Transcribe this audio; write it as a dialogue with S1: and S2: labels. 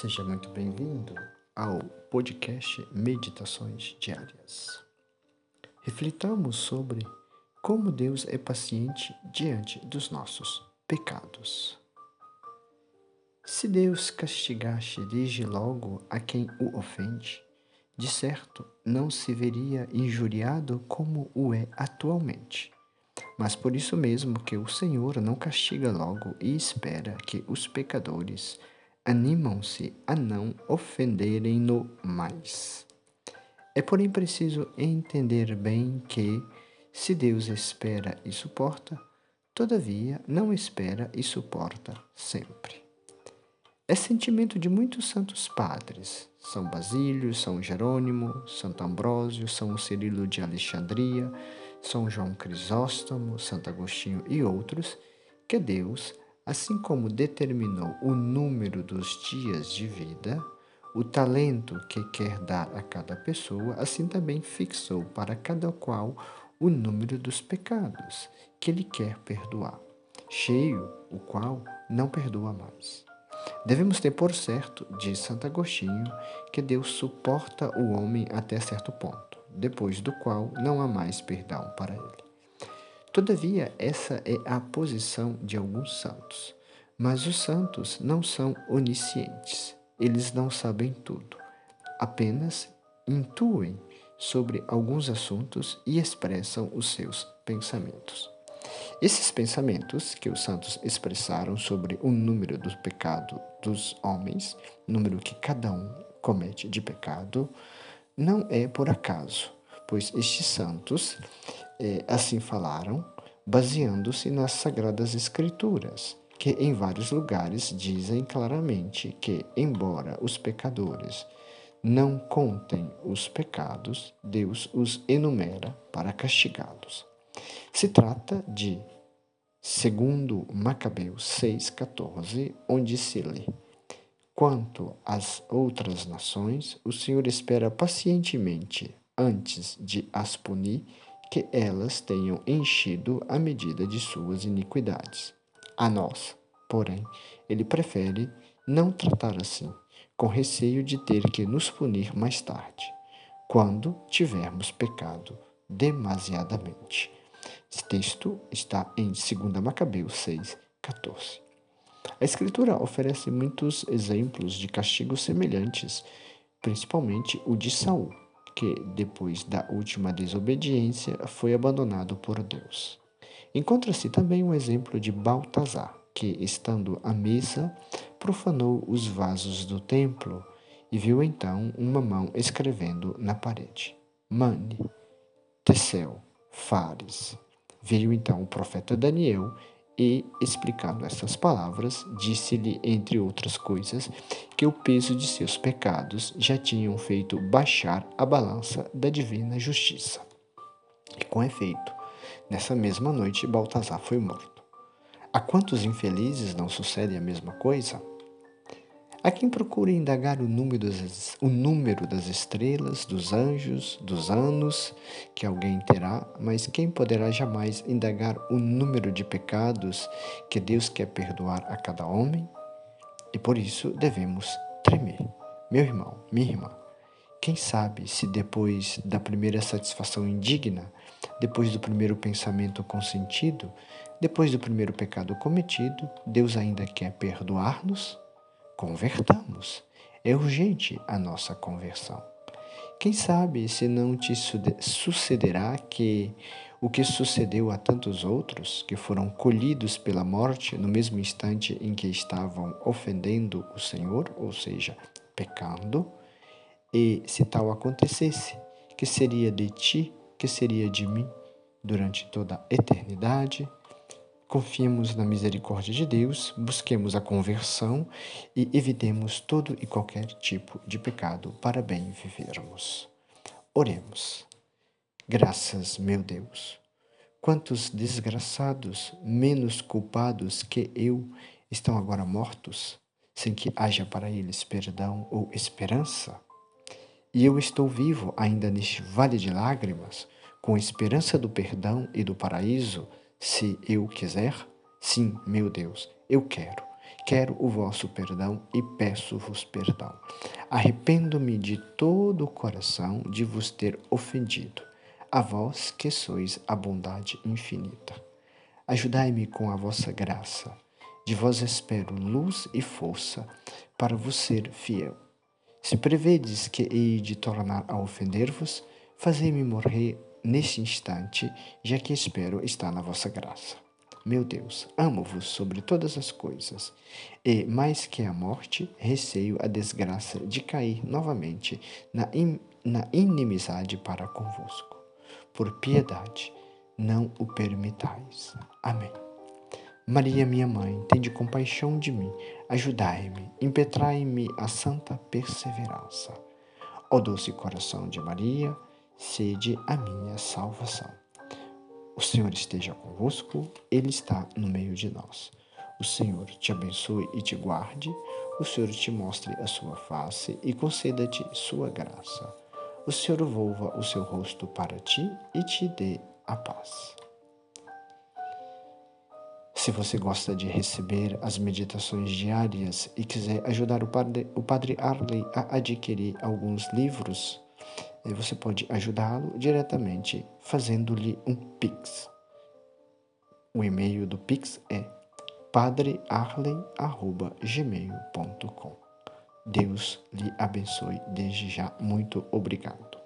S1: Seja muito bem-vindo ao podcast Meditações Diárias. Reflitamos sobre como Deus é paciente diante dos nossos pecados. Se Deus castigasse desde logo a quem o ofende, de certo não se veria injuriado como o é atualmente. Mas por isso mesmo que o Senhor não castiga logo e espera que os pecadores animam-se a não ofenderem-no mais. É porém preciso entender bem que, se Deus espera e suporta, todavia não espera e suporta sempre. É sentimento de muitos santos padres, São Basílio, São Jerônimo, Santo Ambrósio, São Cirilo de Alexandria, São João Crisóstomo, Santo Agostinho e outros, que Deus Assim como determinou o número dos dias de vida, o talento que quer dar a cada pessoa, assim também fixou para cada qual o número dos pecados que ele quer perdoar, cheio o qual não perdoa mais. Devemos ter por certo, diz Santo Agostinho, que Deus suporta o homem até certo ponto, depois do qual não há mais perdão para ele. Todavia, essa é a posição de alguns santos. Mas os santos não são oniscientes, eles não sabem tudo, apenas intuem sobre alguns assuntos e expressam os seus pensamentos. Esses pensamentos que os santos expressaram sobre o número do pecado dos homens, número que cada um comete de pecado, não é por acaso, pois estes santos é, assim falaram, baseando-se nas Sagradas Escrituras, que em vários lugares dizem claramente que, embora os pecadores não contem os pecados, Deus os enumera para castigá-los. Se trata de segundo Macabeus 6:14, onde se lê: Quanto às outras nações, o Senhor espera pacientemente antes de as punir que elas tenham enchido a medida de suas iniquidades. A nós, porém, ele prefere não tratar assim, com receio de ter que nos punir mais tarde, quando tivermos pecado demasiadamente. Esse texto está em 2 Macabeus 6, 14. A Escritura oferece muitos exemplos de castigos semelhantes, principalmente o de Saul que, depois da última desobediência, foi abandonado por Deus. Encontra-se também um exemplo de Baltazar, que, estando à mesa, profanou os vasos do templo e viu então uma mão escrevendo na parede: Mane, Tessel, Fares. Veio então o profeta Daniel e, explicando essas palavras, disse-lhe, entre outras coisas, que o peso de seus pecados já tinham feito baixar a balança da divina justiça. E com efeito, nessa mesma noite, Baltazar foi morto. A quantos infelizes não sucede a mesma coisa? A quem procura indagar o número, das, o número das estrelas, dos anjos, dos anos que alguém terá, mas quem poderá jamais indagar o número de pecados que Deus quer perdoar a cada homem? E por isso devemos tremer. Meu irmão, minha irmã, quem sabe se depois da primeira satisfação indigna, depois do primeiro pensamento consentido, depois do primeiro pecado cometido, Deus ainda quer perdoar-nos? Convertamos. É urgente a nossa conversão. Quem sabe se não te sucederá que o que sucedeu a tantos outros que foram colhidos pela morte no mesmo instante em que estavam ofendendo o Senhor, ou seja, pecando, e se tal acontecesse, que seria de ti, que seria de mim durante toda a eternidade? Confiemos na misericórdia de Deus, busquemos a conversão e evitemos todo e qualquer tipo de pecado para bem vivermos. Oremos. Graças, meu Deus. Quantos desgraçados, menos culpados que eu, estão agora mortos, sem que haja para eles perdão ou esperança? E eu estou vivo ainda neste vale de lágrimas, com esperança do perdão e do paraíso se eu quiser? Sim, meu Deus, eu quero. quero o vosso perdão e peço-vos perdão. Arrependo-me de todo o coração de vos ter ofendido, a vós que sois a bondade infinita. Ajudai-me com a vossa graça. De vós espero luz e força para vos ser fiel. Se prevedes que hei de tornar a ofender-vos, fazei-me morrer neste instante, já que espero estar na vossa graça. Meu Deus, amo-vos sobre todas as coisas, e, mais que a morte, receio a desgraça de cair novamente na, in, na inimizade para convosco. Por piedade, não o permitais. Amém. Maria, minha mãe, tende compaixão de mim, ajudai-me, impetrai-me a santa perseverança. Ó doce coração de Maria, sede a minha salvação. O Senhor esteja convosco, Ele está no meio de nós. O Senhor te abençoe e te guarde, o Senhor te mostre a sua face e conceda-te sua graça. O Senhor volva o seu rosto para ti e te dê a paz. Se você gosta de receber as meditações diárias e quiser ajudar o Padre, o padre Arley a adquirir alguns livros, você pode ajudá-lo diretamente fazendo-lhe um Pix. O e-mail do Pix é padrearley.gmail.com Deus lhe abençoe desde já. Muito obrigado.